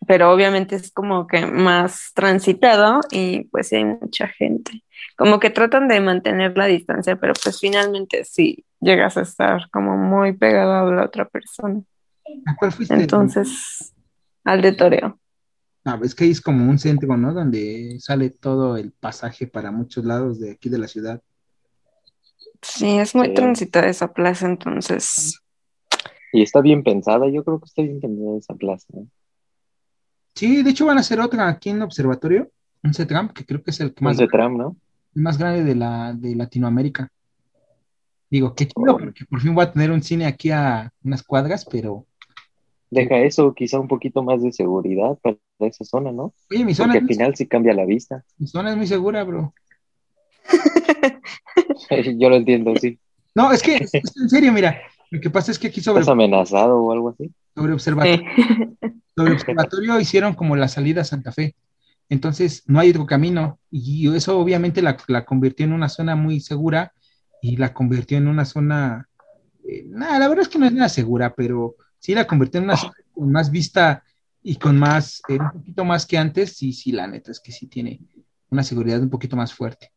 pero obviamente es como que más transitado y pues sí hay mucha gente. Como que tratan de mantener la distancia, pero pues finalmente sí llegas a estar como muy pegado a la otra persona. ¿A cuál fuiste? Entonces, al de Toreo. Ah, es que es como un centro, ¿no? Donde sale todo el pasaje para muchos lados de aquí de la ciudad. Sí, es muy Sí. transitada esa plaza, entonces, Y está bien pensada, yo creo que está bien pensada esa plaza. ¿eh? Sí, de hecho van a hacer otra aquí en el observatorio, un CETRAM, que creo que es el que más, el más grande de la de Latinoamérica. Digo, qué chido, porque por fin voy a tener un cine aquí a unas cuadras, pero Deja eso, quizá un poquito más de seguridad para esa zona, ¿no? oye, mi zona, Porque al muy, final sí cambia la vista. mi zona es muy segura, bro. Yo lo entiendo, sí. No, es que, es que en serio, mira, lo que pasa es que aquí sobre, ¿Estás amenazado o algo así? sobre observatorio sí. sobre observatorio hicieron como la salida a Santa Fe. Entonces no hay otro camino y eso obviamente la, la convirtió en una zona muy segura y la convirtió en una zona, eh, nada, la verdad es que no es nada segura, pero sí la convirtió en una zona con más vista y con más, eh, un poquito más que antes, sí, sí, la neta es que sí tiene una seguridad un poquito más fuerte.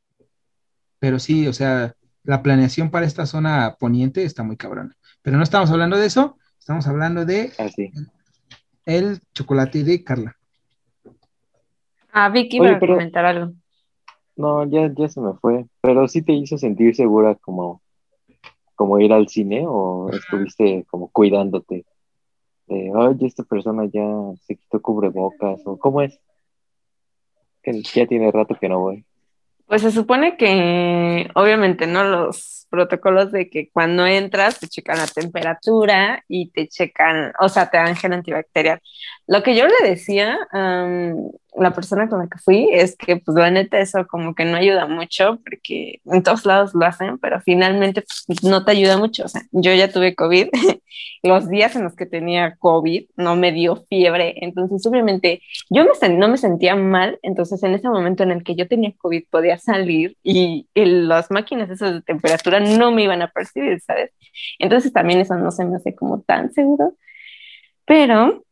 Pero sí, o sea, la planeación para esta zona poniente está muy cabrona. Pero no estamos hablando de eso, estamos hablando de Así. el chocolate de Carla. Ah, Vicky Oye, iba a pero- comentar algo. No, ya, ya se me fue. Pero sí te hizo sentir segura como, como ir al cine o estuviste como cuidándote. De, oye, esta persona ya se quitó cubrebocas o cómo es. Que ya tiene rato que no voy. Pues se supone que, obviamente, ¿no? Los protocolos de que cuando entras te checan la temperatura y te checan, o sea, te dan gel antibacterial. Lo que yo le decía a la persona con la que fui es que, pues, la neta, eso como que no ayuda mucho porque en todos lados lo hacen, pero finalmente pues, no te ayuda mucho. O sea, yo ya tuve COVID, los días en los que tenía COVID no me dio fiebre, entonces, obviamente, yo me no me sentía mal, entonces en ese momento en el que yo tenía COVID podía salir y, y las máquinas esas de temperatura no me iban a percibir, ¿sabes? Entonces también eso no se me hace como tan seguro, pero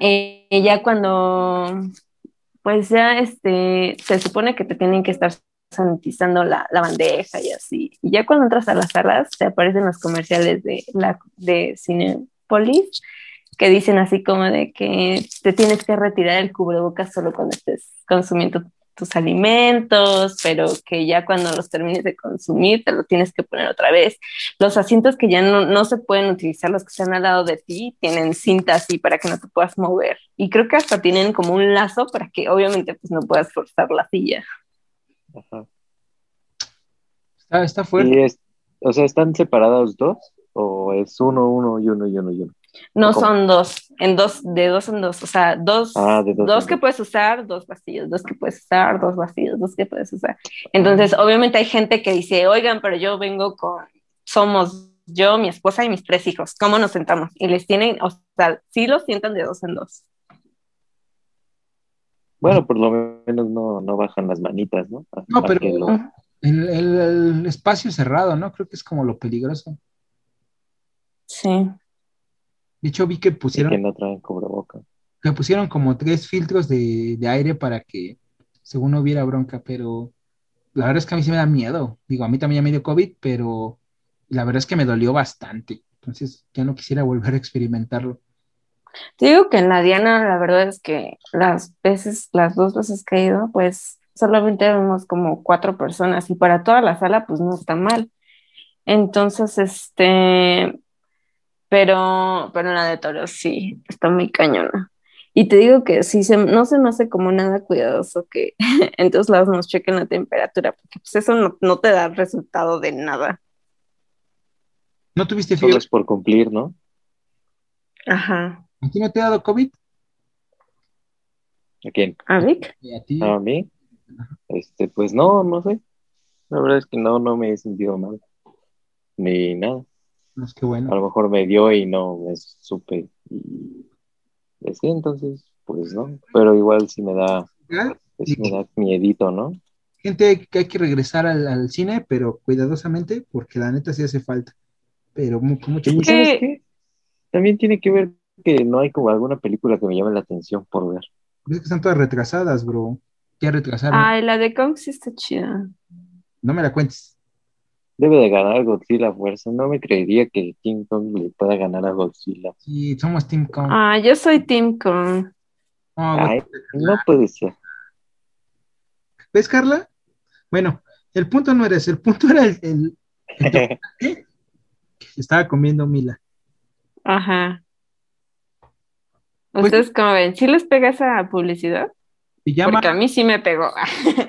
eh, ya cuando, pues ya este, se supone que te tienen que estar sanitizando la, la bandeja y así, y ya cuando entras a las salas te aparecen los comerciales de, la, de Cinepolis que dicen así como de que te tienes que retirar el cubrebocas solo cuando estés consumiendo tus alimentos, pero que ya cuando los termines de consumir te lo tienes que poner otra vez. Los asientos que ya no, no se pueden utilizar, los que están al lado de ti, tienen cinta así para que no te puedas mover. Y creo que hasta tienen como un lazo para que obviamente pues no puedas forzar la silla. Ajá. Está, está fuerte. Es, o sea, ¿están separados dos? ¿O es uno, uno y uno y uno y uno? No ¿Cómo? son dos, en dos, de dos en dos, o sea, dos, Ah, dos que dos. puedes usar, dos vacíos, dos que puedes usar, dos vacíos, dos que puedes usar. Entonces, obviamente hay gente que dice, oigan, pero yo vengo con, somos yo, mi esposa y mis tres hijos. ¿Cómo nos sentamos? Y les tienen, o sea, sí los sientan de dos en dos. Bueno, por lo menos no, no bajan las manitas, ¿no? no, pero el, el, espacio cerrado, ¿no? Creo que es como lo peligroso. Sí. De hecho, vi que pusieron. que no traen cubreboca. Que pusieron como tres filtros de, de aire para que, según no hubiera bronca, pero la verdad es que a mí sí me da miedo. Digo, a mí también ya me dio COVID, pero la verdad es que me dolió bastante. Entonces, ya no quisiera volver a experimentarlo. Te digo que en la Diana, la verdad es que las veces, las dos veces que he ido, pues solamente vemos como cuatro personas y para toda la sala, pues no está mal. Entonces, este, pero, pero en la de Toro sí, está muy cañona. Y te digo que sí, se, no se me hace como nada cuidadoso que en todos lados nos chequen la temperatura, porque pues eso no, no te da resultado de nada. ¿No tuviste fiebre? Solo es por cumplir, ¿no? Ajá. ¿A ti no te ha dado COVID? ¿A quién? ¿A Vic? ¿A ti? ¿A mí? Este, pues no, no sé. La verdad es que no, no me he sentido mal. Ni nada. No, es que bueno. A lo mejor me dio y no me supe. Y sí, entonces, pues no. Pero igual sí me da, sí me da miedito, ¿no? Gente que hay que regresar al, al, cine, pero cuidadosamente, porque la neta sí hace falta. Pero con mucho ¿Y sabes qué? También tiene que ver que no hay como alguna película que me llame la atención por ver. Es que están todas retrasadas, bro. Ya retrasaron. Ay, la de Kong sí está chida. No me la cuentes. Debe de ganar Godzilla fuerza. No me creería que King Kong le pueda ganar a Godzilla. Sí, somos Team Kong. Ah, yo soy Team Kong. Oh, Ay, no puede ser. ¿Ves, Carla? Bueno, el punto no era ese, el punto era el, el, el que estaba comiendo Mila. Ajá. ¿Ustedes pues, cómo ven? ¿Sí les pega esa publicidad? Se llama... Porque a mí sí me pegó.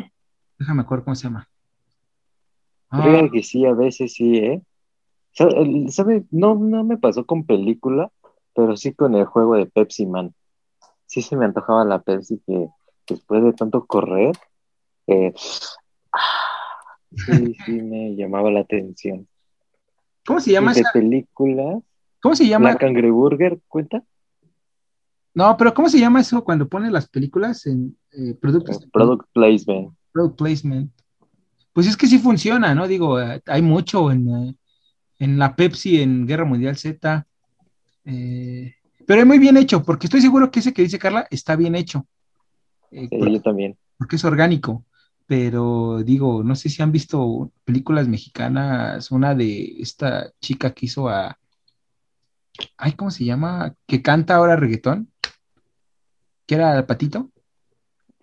Déjame acuerdo cómo se llama. Creo que sí, a veces sí, ¿eh? ¿Sabe? No, no me pasó con película, pero sí con el juego de Pepsi Man. Sí se me antojaba la Pepsi que después de tanto correr, eh, sí, sí me llamaba la atención. ¿Cómo se llama ¿Y de esa? película? ¿Cómo se llama? ¿La Cangreburger cuenta? No, pero ¿cómo se llama eso cuando pone las películas en eh, productos? Product placement. Product placement. Pues es que sí funciona, ¿no? Digo, eh, hay mucho en, eh, en, la Pepsi, en Guerra Mundial Z. Eh, pero es muy bien hecho, porque estoy seguro que ese que dice Carla está bien hecho. Sí, porque, yo también. Porque es orgánico. Pero digo, no sé si han visto películas mexicanas, una de esta chica que hizo a. Ay, ¿cómo se llama? Que canta ahora reggaetón. ¿Qué era el patito?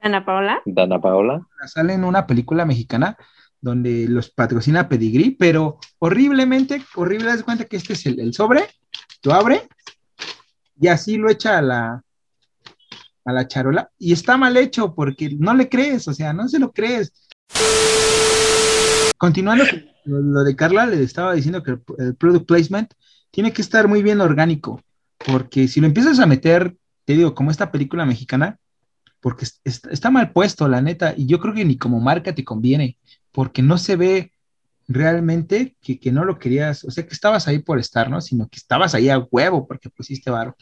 Ana Paola. Dana Paola. Sale en una película mexicana donde los patrocina Pedigrí, pero horriblemente, horrible, das cuenta que este es el, el, sobre, lo abre y así lo echa a la, a la charola y está mal hecho porque no le crees, o sea, no se lo crees. Continuando lo de Carla, le estaba diciendo que el, product placement tiene que estar muy bien orgánico, porque si lo empiezas a meter, te digo, como esta película mexicana, porque está, mal puesto, la neta, y yo creo que ni como marca te conviene, porque no se ve realmente que, que, no lo querías, o sea, que estabas ahí por estar, ¿no? Sino que estabas ahí a huevo porque pusiste varo.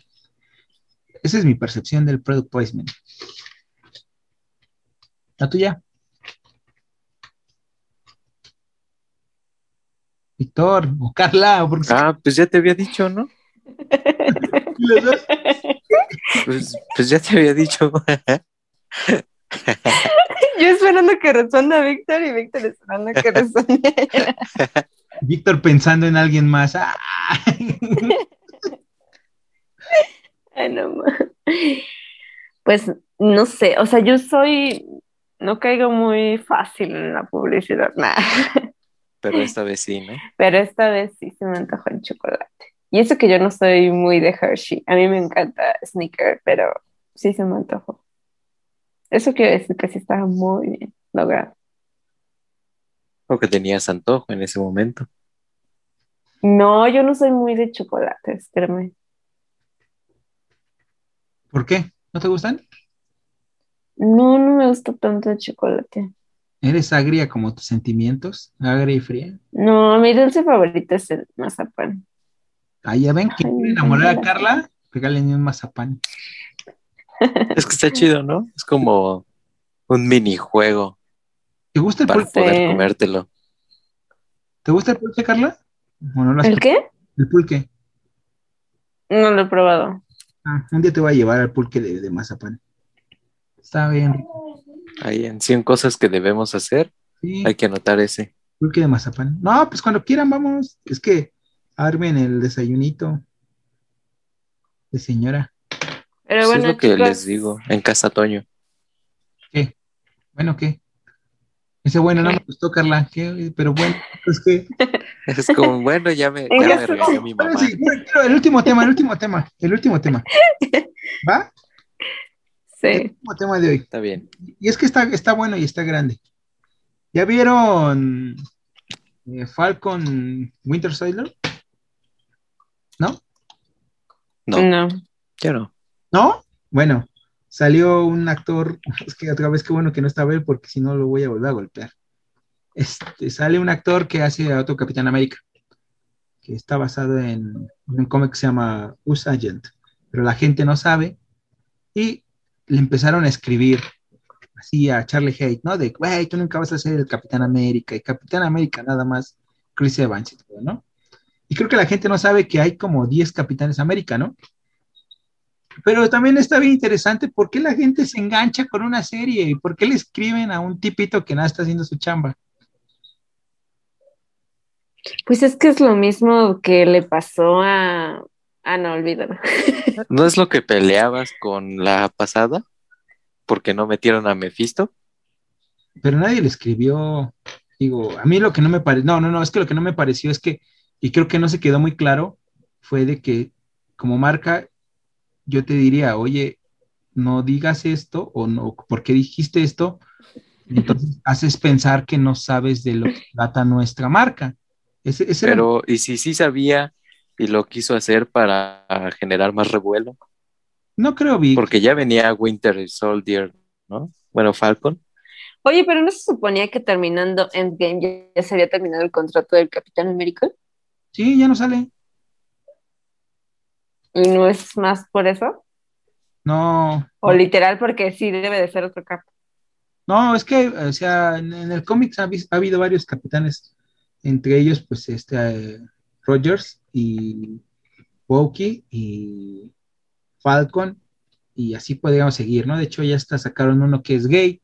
Esa es mi percepción del product placement. ¿La tuya? Víctor, o Carla, o porque... Ah, pues ya te había dicho, ¿no? pues, pues ya te había dicho. Yo esperando que responda Víctor y Víctor esperando que responda Víctor pensando en alguien más. Ay, no, pues no sé, o sea, yo soy, no caigo muy fácil en la publicidad, nada. Pero esta vez sí, ¿no? Pero esta vez sí se me antojó el chocolate. Y eso que yo no soy muy de Hershey. A mí me encanta Sneaker, pero sí se me antojó. Eso quiere decir que sí estaba muy bien logrado. O que tenías antojo en ese momento. No, yo no soy muy de chocolates, créeme. ¿Por qué? ¿No te gustan? No, no me gusta tanto el chocolate. ¿Eres agria como tus sentimientos? ¿Agria y fría? No, mi dulce favorito es el mazapán. Ah, ya ven que enamorar a Carla, un mazapán. Es que está chido, ¿no? Es como un minijuego. ¿Te gusta el para pulque? poder comértelo. ¿Te gusta el pulque, Carla? ¿El qué? El pulque. No lo he probado. Ah, un día te voy a llevar al pulque de, de mazapán. Está bien. Ahí en 100 cosas que debemos hacer, Sí, hay que anotar ese. pulque de mazapán. No, pues cuando quieran vamos. Es que armen el desayunito de señora. Pero bueno, es lo que chicos, les digo en Casa Toño. ¿Qué? Bueno, ¿qué? Ese bueno no me gustó, Carla. ¿Qué? Pero bueno, es que... Es como, bueno, ya me, ya me Casa regañó mi mamá. sí, el último tema, el último tema, el último tema. ¿Va? El Sí. último tema de hoy. Está bien. Y es que está, está bueno y está grande. ¿Ya vieron eh, Falcon Winter Soldier? ¿No? No, No. yo no. ¿No? Bueno, salió un actor, es que otra vez qué bueno que no estaba él porque si no lo voy a volver a golpear. Este, sale un actor que hace a otro Capitán América, que está basado en, un cómic que se llama Us Agent, pero la gente no sabe y le empezaron a escribir así a Charlie Hate, ¿no? De, güey, tú nunca vas a ser el Capitán América y Capitán América nada más Chris Evans y todo, ¿no? Y creo que la gente no sabe que hay como 10 Capitanes América, ¿no? Pero también está bien interesante por qué la gente se engancha con una serie y por qué le escriben a un tipito que nada está haciendo su chamba. Pues es que es lo mismo que le pasó a. Ah, no, olvídalo. ¿No es lo que peleabas con la pasada? Porque no metieron a Mephisto. Pero nadie le escribió, digo, a mí lo que no me pareció, no, no, no, es que lo que no me pareció es que, y creo que no se quedó muy claro, fue de que como marca, yo te diría, oye, no digas esto o no, ¿por qué dijiste esto? Entonces haces pensar que no sabes de lo que trata nuestra marca. Ese, ese era- Pero, ¿y si sí sabía y lo quiso hacer para generar más revuelo? no creo, Vic. Porque ya venía Winter Soldier, ¿no? Bueno, Falcon. Oye, pero ¿no se suponía que terminando Endgame ya, ya se había terminado el contrato del Capitán América? Sí, ya no sale. ¿Y no es más por eso? No, O literal porque sí debe de ser otro cap. no, es que, o sea, en, en el cómic ha, habi- ha habido varios capitanes, entre ellos, pues, este, eh, Rogers y Bucky y Falcon, y así podríamos seguir, ¿no? De hecho, ya hasta sacaron uno que es gay,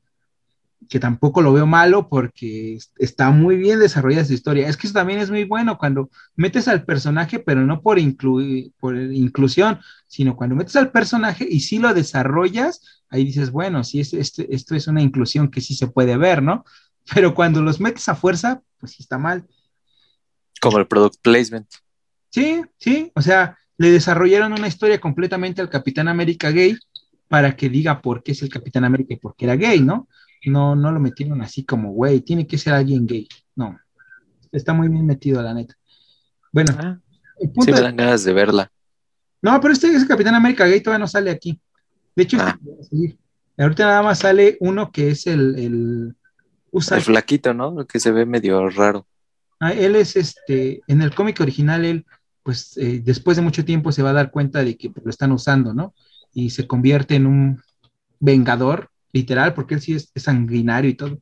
que tampoco lo veo malo porque es- está muy bien desarrollada su historia. Es que eso también es muy bueno cuando metes al personaje, pero no por, incluir, por inclusión, sino cuando metes al personaje y sí lo desarrollas, ahí dices, bueno, sí, es, este- esto es una inclusión que sí se puede ver, ¿no? Pero cuando los metes a fuerza, pues sí está mal. Como el product placement. Sí, sí, o sea, le desarrollaron una historia completamente al Capitán América gay para que diga por qué es el Capitán América y por qué era gay, ¿no? No, no lo metieron así como, güey, tiene que ser alguien gay. No, está muy bien metido, la neta. Bueno, Ah, sí me dan ganas de verla. No, pero este ese Capitán América gay todavía no sale aquí. De hecho, este Ah. va a salir. ahorita nada más sale uno que es el, el Usa- El flaquito, ¿no? Que se ve medio raro. Ah, él es este, en el cómic original, él, pues eh, después de mucho tiempo se va a dar cuenta de que lo están usando, ¿no? Y se convierte en un vengador, literal, porque él sí es, sanguinario y todo.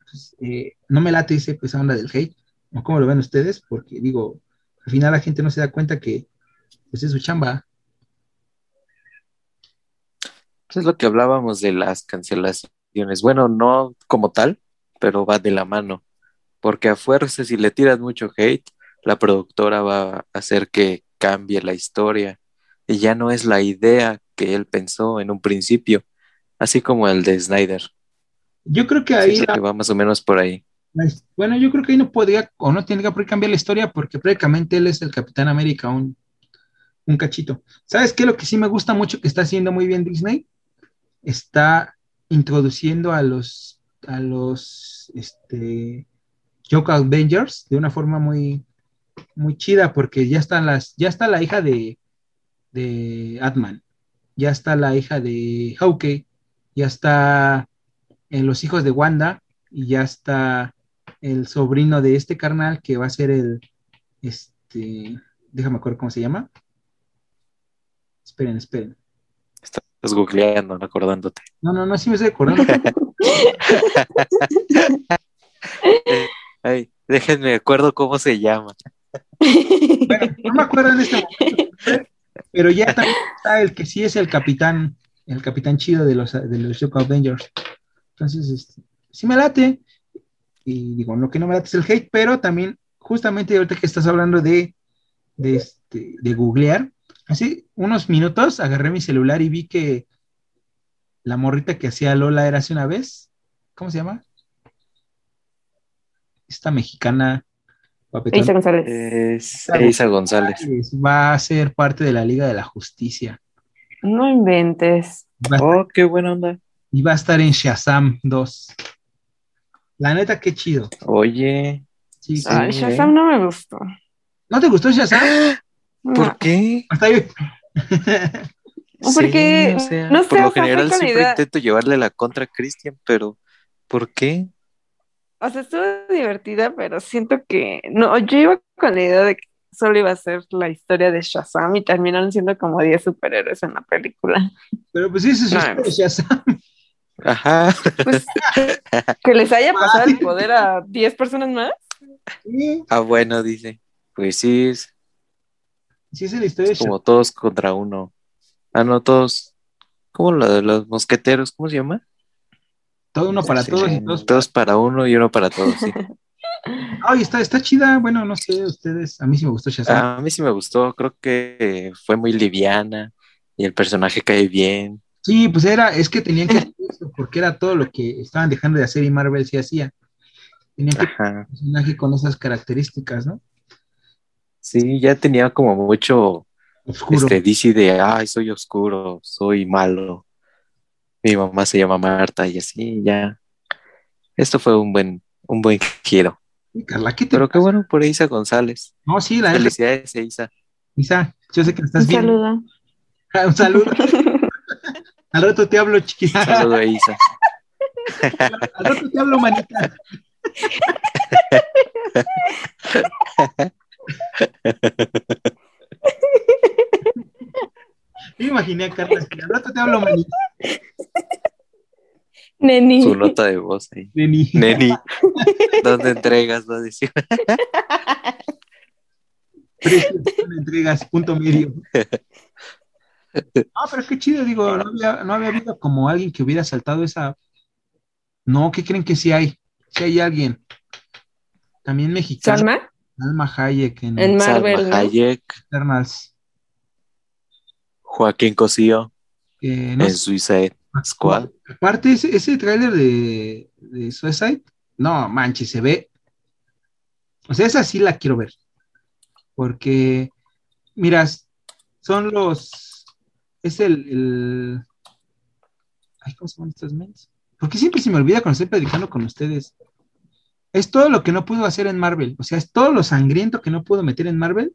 Entonces, eh, no me late ese, esa onda del hate, ¿o cómo lo ven ustedes? Porque digo, al final la gente no se da cuenta que pues es su chamba. Es lo que hablábamos de las cancelaciones. Bueno, no como tal, pero va de la mano. Porque a fuerza, si le tiras mucho hate, la productora va a hacer que cambie la historia. Y ya no es la idea que él pensó en un principio. Así como el de Snyder. Yo creo que ahí la- que va más o menos por ahí. la- bueno, yo creo que ahí no podría o no tendría por qué cambiar la historia porque prácticamente él es el Capitán América, un, un cachito. ¿Sabes qué? Lo que sí me gusta mucho que está haciendo muy bien Disney, está introduciendo a los, a los, este, Avengers de una forma muy, muy chida porque ya están las, ya está la hija de, de Atman, ya está la hija de Hawkeye, ya está eh, los hijos de Wanda y ya está el sobrino de este carnal que va a ser el, este, déjame acuerdo cómo se llama. Esperen, esperen. Estás googleando, acordándote. No, no, no, sí me estoy acordando. Ay, déjenme acuerdo cómo se llama. Bueno, no me acuerdo en este momento, pero ya también está el que sí es el capitán, el capitán chido de los, de los Shock Avengers. Entonces, este, sí me late. Y digo, no que no me late es el hate, pero también, justamente ahorita que estás hablando de, de, este, de googlear, hace unos minutos agarré mi celular y vi que la morrita que hacía Lola era hace una vez. ¿Cómo se llama? Esta mexicana. Isa González. Es González. Va a ser parte de la Liga de la Justicia. No inventes. Oh, qué buena onda. Y va a estar en Shazam 2. La neta, qué chido. Oye. Sí, Shazam no me gustó. ¿No te gustó Shazam? ¿Por qué? Hasta ahí. Porque, no sé, por lo general siempre intento llevarle la contra a Christian, pero ¿por qué? O sea, estuvo divertida, pero siento que, no, yo iba con la idea de que solo iba a ser la historia de Shazam y terminaron siendo como 10 superhéroes en la película. Pero pues sí, es no, Shazam. Ajá. Pues, que les haya pasado el poder a 10 personas más. Ah, bueno, dice. Pues sí es. Sí es la historia. Es como todos contra uno. Ah, no, todos. ¿Cómo lo de los mosqueteros? ¿Cómo se llama? Todo uno para todos y todos. Todos para uno y uno para todos, sí. Ay, está, está chida. Bueno, no sé, ustedes. A mí sí me gustó A mí sí me gustó. Creo que fue muy liviana y el personaje cae bien. Sí, pues era, es que tenían que hacer eso, porque era todo lo que estaban dejando de hacer y Marvel sí hacía. Tenían que tener un personaje con esas características, ¿no? Sí, ya tenía como mucho oscuro. este DC de ay, soy oscuro, soy malo. Mi mamá se llama Marta y así, ya. Esto fue un buen, un buen giro. Carla, ¿qué te Pero qué bueno por Isa González. No, sí, la Felicidades, Isa. Isa, yo sé que estás bien. Un saludo. un saludo. Al rato te hablo, chiquita. Saludo a Isa. Al rato te hablo, manita. Me imaginé a Carla al rato te hablo, manita. Neni. Su nota de voz ahí. Neni. Neni. ¿Dónde entregas? Va a decir. ¿Dónde entregas? Punto medio. No, pero qué chido, digo, no había, no había habido como alguien que hubiera saltado esa. No, ¿qué creen que sí hay? Sí hay alguien. También mexicano. ¿Salma? Alma Hayek en, en Marvel. Salma Hayek. Eternals. Joaquín Cosío. Eh, no en Suicide Squad. Aparte, ese, ese tráiler de, de Suicide, no, manches, se ve. O sea, esa sí la quiero ver. Porque, miras, son los es el, Ay, ¿cómo se llaman estos mens? Porque siempre se me olvida cuando estoy predicando con ustedes. Es todo lo que no pudo hacer en Marvel. O sea, es todo lo sangriento que no pudo meter en Marvel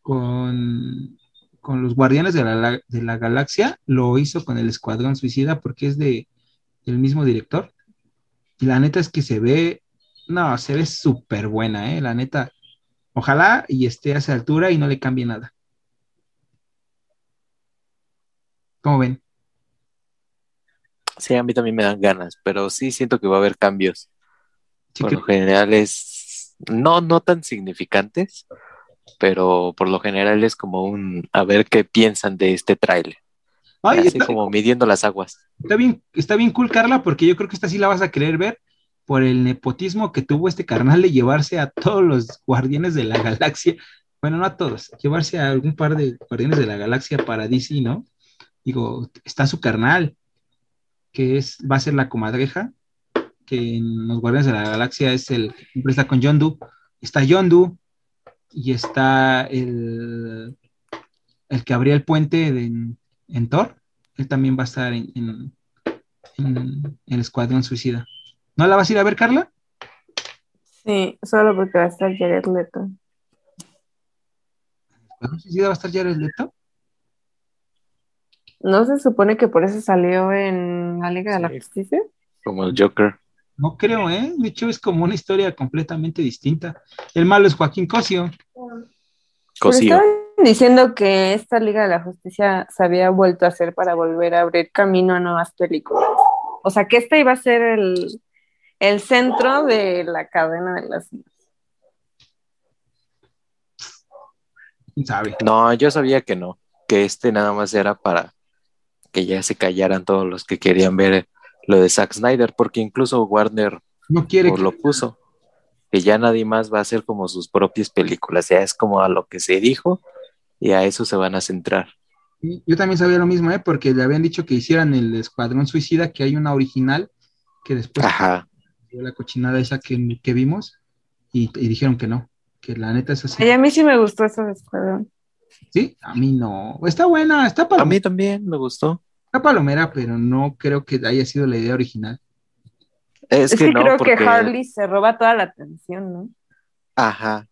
con, con los Guardianes de la, de la Galaxia. Lo hizo con el Escuadrón Suicida porque es de el mismo director. Y la neta es que se ve, no, se ve súper buena, ¿eh? La neta. Ojalá y esté a esa altura y no le cambie nada. ¿Cómo ven? Sí, a mí también me dan ganas, pero sí siento que va a haber cambios. por lo general es, no, no tan significantes, pero por lo general es como un, a ver qué piensan de este tráiler. Así como midiendo las aguas. Está bien, está bien cool, Carla, porque yo creo que esta sí la vas a querer ver por el nepotismo que tuvo este carnal de llevarse a todos los guardianes de la galaxia. Bueno, no a todos, llevarse a algún par de guardianes de la galaxia para DC, ¿no? digo, está su carnal, que es, va a ser la comadreja, que en los Guardianes de la Galaxia es el que está con Yondu, está Yondu y está el, el que abría el puente en, Thor, él también va a estar en, en, el Escuadrón Suicida. ¿No la vas a ir a ver, Carla? Sí, solo porque va a estar Jared Leto. ¿El Escuadrón Suicida va a estar Jared Leto? ¿No se supone que por eso salió en la Liga de la Justicia? Como el Joker. No creo, ¿eh? De hecho, es como una historia completamente distinta. El malo es Joaquín Cosio. Cosio. Estaban diciendo que esta Liga de la Justicia se había vuelto a hacer para volver a abrir camino a nuevas películas. O sea, que este iba a ser el, el centro de la cadena de las sabe? No, yo sabía que no, que este nada más era para que ya se callaran todos los que querían ver lo de Zack Snyder, porque incluso Warner no quiere lo puso, que ya nadie más va a hacer como sus propias películas, ya es como a lo que se dijo y a eso se van a centrar. Yo también sabía lo mismo, ¿eh? porque le habían dicho que hicieran el Escuadrón Suicida, que hay una original, que después Ajá. la cochinada esa que, que vimos, y, dijeron que no, que la neta es así. a mí sí me gustó esa Escuadrón. Sí, a mí no. Está buena, está para A mí también me gustó. Está palomera, pero no creo que haya sido la idea original. Es, que, creo que Harley se roba toda la atención, ¿no? Ajá.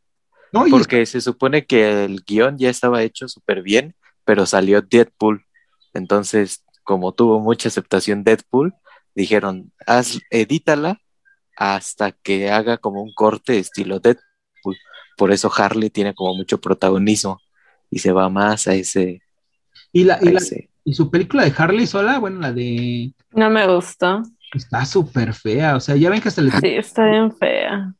No, porque se supone que el guion ya estaba hecho súper bien, pero salió Deadpool. Entonces, como tuvo mucha aceptación Deadpool, dijeron, haz, edítala hasta que haga como un corte estilo Deadpool. Por eso Harley tiene como mucho protagonismo y se va más a ese. Y la, y su película de Harley sola, bueno, la de. No me gustó. Está súper fea, o sea, ya ven que hasta le. Sí, está bien fea.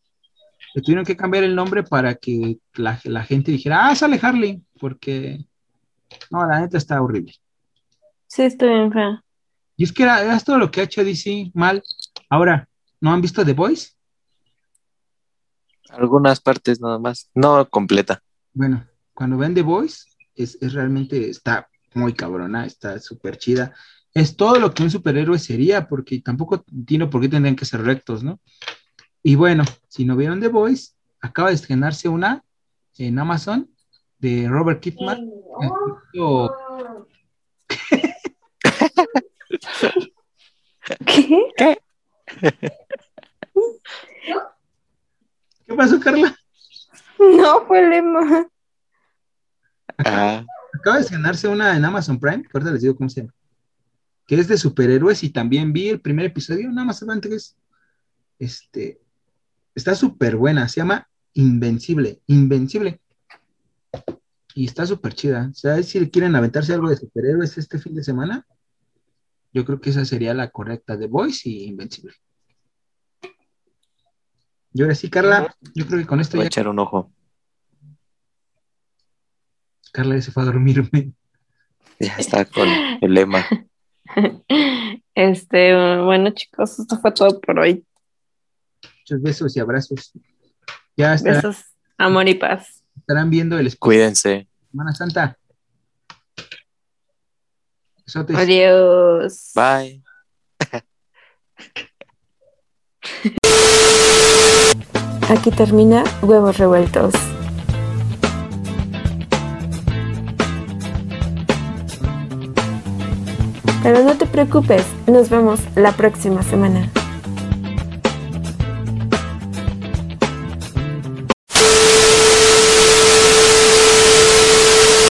Le tuvieron que cambiar el nombre para que la, gente dijera, ah, sale Harley, porque. No, la neta está horrible. Sí, está bien fea. Y es que era, todo lo que ha hecho DC mal. Ahora, ¿no han visto The Voice? Algunas partes nada más, no completa. Bueno, cuando ven The Voice, es, es realmente, está muy cabrona, está súper chida. Es todo lo que un superhéroe sería, porque tampoco tiene por qué tendrían que ser rectos, ¿no? Y bueno, si no vieron The Voice, acaba de estrenarse una en Amazon de Robert Kidman. ¿Qué? ¿Qué? ¿Qué pasó, Carla? No, fue Lema. Ah acaba de ganarse una en Amazon Prime, ahorita les digo cómo se llama, que es de superhéroes y también vi el primer episodio, nada más antes, este, está súper buena, se llama Invencible, Invencible. Y está súper chida. O sea, si quieren aventarse algo de superhéroes este fin de semana, yo creo que esa sería la correcta, de Voice y Invencible. Y ahora sí, Carla, yo creo que con esto Voy a echar un ojo. Carla se fue a dormirme. Ya está con el lema. Este, bueno, chicos, esto fue todo por hoy. Muchos besos y abrazos. Ya besos, amor y paz. Estarán viendo el Cuídense. Semana Santa. Adiós. Bye. Aquí termina Huevos Revueltos. Pero no te preocupes, nos vemos la próxima semana.